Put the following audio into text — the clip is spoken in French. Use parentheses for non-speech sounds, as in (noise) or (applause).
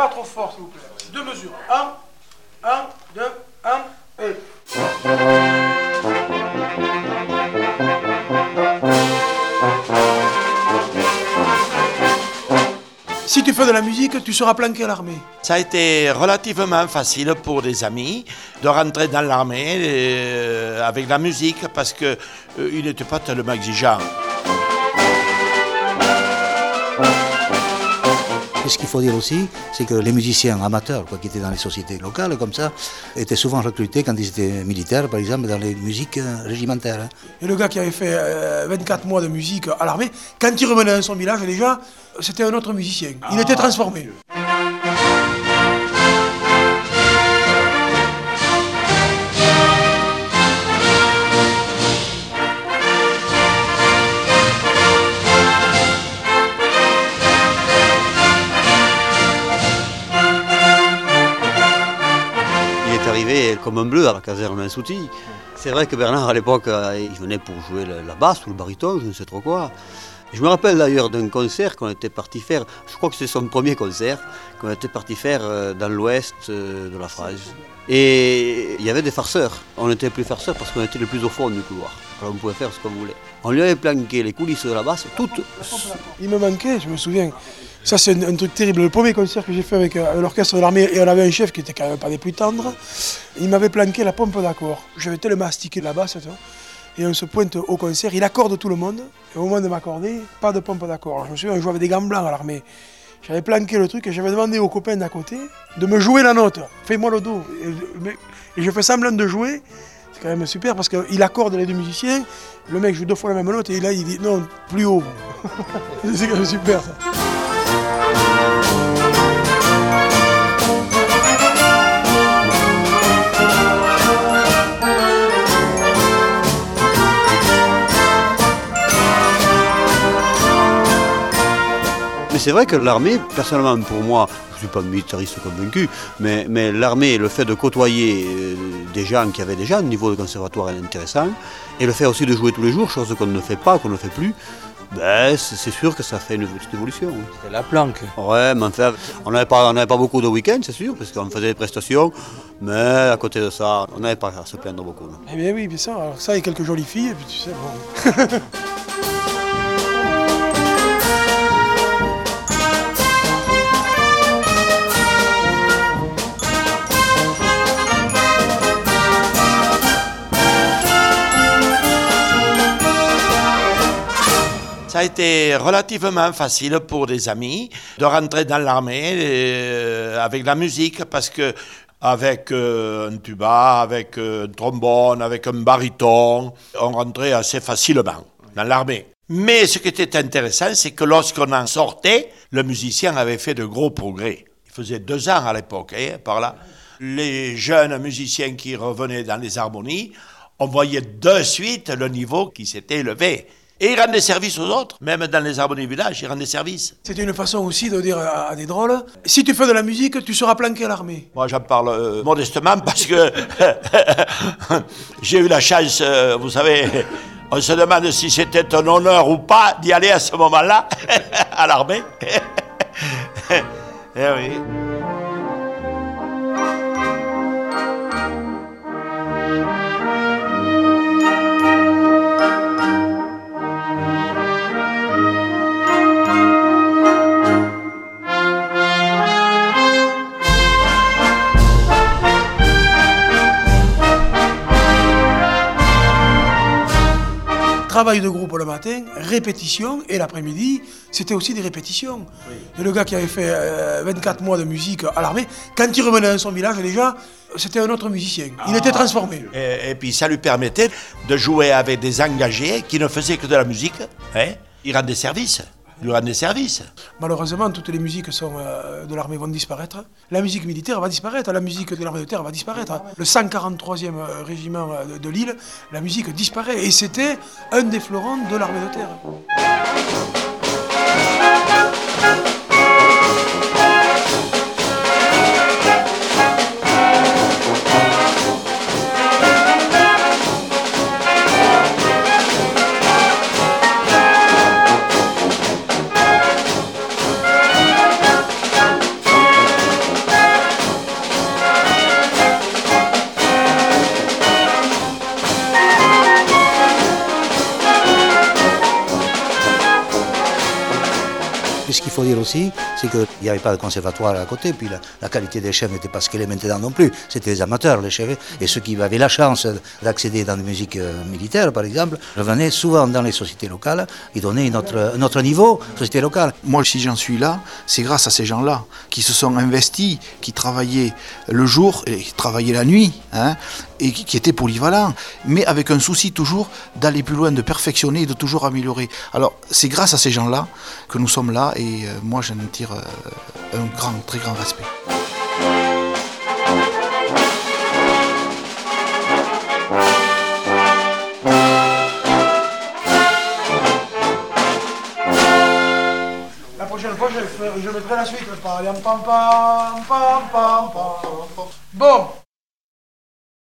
pas trop fort, s'il vous plaît. Deux mesures. Un, un, deux, un, et. Si tu fais de la musique, tu seras planqué à l'armée. Ça a été relativement facile pour des amis de rentrer dans l'armée euh, avec la musique parce qu'ils euh, n'étaient pas tellement exigeants. Et ce qu'il faut dire aussi, c'est que les musiciens amateurs quoi, qui étaient dans les sociétés locales comme ça, étaient souvent recrutés quand ils étaient militaires, par exemple, dans les musiques euh, régimentaires. hein. Et le gars qui avait fait euh, 24 mois de musique à l'armée, quand il revenait dans son village, déjà, c'était un autre musicien. Il était transformé. C'est vrai que Bernard, à l'époque, euh, il venait pour jouer la basse ou le baryton, je ne sais trop quoi. Je me rappelle d'ailleurs d'un concert qu'on était parti faire, je crois que c'est son premier concert, qu'on était parti faire euh, dans l'ouest euh, de la France. Et il y avait des farceurs. On n'était plus farceurs parce qu'on était le plus au fond du couloir. Alors on pouvait faire ce qu'on voulait. On lui avait planqué les coulisses de la basse, toutes. Il me manquait, je me souviens. Ça, c'est un, truc terrible. Le premier concert que j'ai fait avec, euh, l'orchestre de l'armée, et on avait un chef qui était quand même pas des plus tendres, il m'avait planqué la pompe d'accord. J'avais tellement mastiqué la basse. Et on se pointe au concert, il accorde tout le monde. Et au moment de m'accorder, pas de pompe d'accord. Je me souviens, on jouait avec des gants blancs à l'armée. J'avais planqué le truc et j'avais demandé aux copains d'à côté de me jouer la note. Fais-moi le dos. Et je fais semblant de jouer. C'est quand même super parce qu'il accorde les deux musiciens. Le mec joue deux fois la même note et là il dit non, plus haut. (laughs) C'est quand même super ça. C'est vrai que l'armée, personnellement pour moi, je ne suis pas militariste convaincu, mais, mais l'armée, le fait de côtoyer euh, des gens qui avaient déjà un niveau de conservatoire intéressant, et le fait aussi de jouer tous les jours, chose qu'on ne fait pas, qu'on ne fait plus, ben, c'est sûr que ça fait une petite évolution. C'est la planque. Ouais, mais enfin, on n'avait pas, on n'avait pas beaucoup de week-ends, c'est sûr, parce qu'on faisait des prestations, mais à côté de ça, on n'avait pas à se plaindre beaucoup. non. Eh bien oui, bien sûr. Alors ça et quelques jolies filles, et puis tu sais, bon. (laughs) Ça a été relativement facile pour des amis de rentrer dans l'armée euh, avec la musique parce que avec euh, un tuba, avec euh, un trombone, avec un baryton, on rentrait assez facilement dans l'armée. Mais ce qui était intéressant, c'est que lorsqu'on en sortait, le musicien avait fait de gros progrès. Il faisait deux ans à l'époque, hein, par là. Les jeunes musiciens qui revenaient dans les harmonies, on voyait de suite le niveau qui s'était élevé. Et ils rendaient service aux autres, même dans les harmonies village, ils rendaient service. C'était une façon aussi de dire à, à des drôles si tu fais de la musique, tu seras planqué à l'armée. Moi, j'en parle euh, modestement (laughs) parce que (laughs) j'ai eu la chance, euh, vous savez, (laughs) on se demande si c'était un honneur ou pas d'y aller à ce moment-là, à l'armée. eh oui. Travail de groupe le matin, répétition, et l'après-midi, c'était aussi des répétitions. Et le gars qui avait fait euh, 24 mois de musique à l'armée, quand il revenait dans son village, déjà, c'était un autre musicien. Il était transformé. Et, et puis ça lui permettait de jouer avec des engagés qui ne faisaient que de la musique. Hein. Il rendait service. Lui rendait service. Malheureusement, toutes les musiques euh, de l'armée vont disparaître. La musique militaire va disparaître, la musique de l'armée de terre va disparaître. Le 143e euh, régiment euh, de, de Lille, la musique disparaît. Et c'était un des fleurons de l'armée de terre. Que ce qu'il faut dire aussi, c'est qu'il n'y avait pas de conservatoire à côté, puis la, qualité des chefs n'était pas ce qu'elle est maintenant non plus. C'était des amateurs, les chefs, et ceux qui avaient la chance d'accéder dans des musiques euh, militaires, par exemple, revenaient souvent dans les sociétés locales et donnaient notre, notre niveau, société locale. Moi, si j'en suis là, c'est grâce à ces gens-là qui se sont investis, qui travaillaient le jour et qui travaillaient la nuit, hein, et qui, qui étaient polyvalents, mais avec un souci toujours d'aller plus loin, de perfectionner et de toujours améliorer. Alors, c'est grâce à ces gens-là que nous sommes là, et euh, moi, j'en tire euh, un grand, très grand respect. La prochaine fois, je, je mettrai la suite. Bon,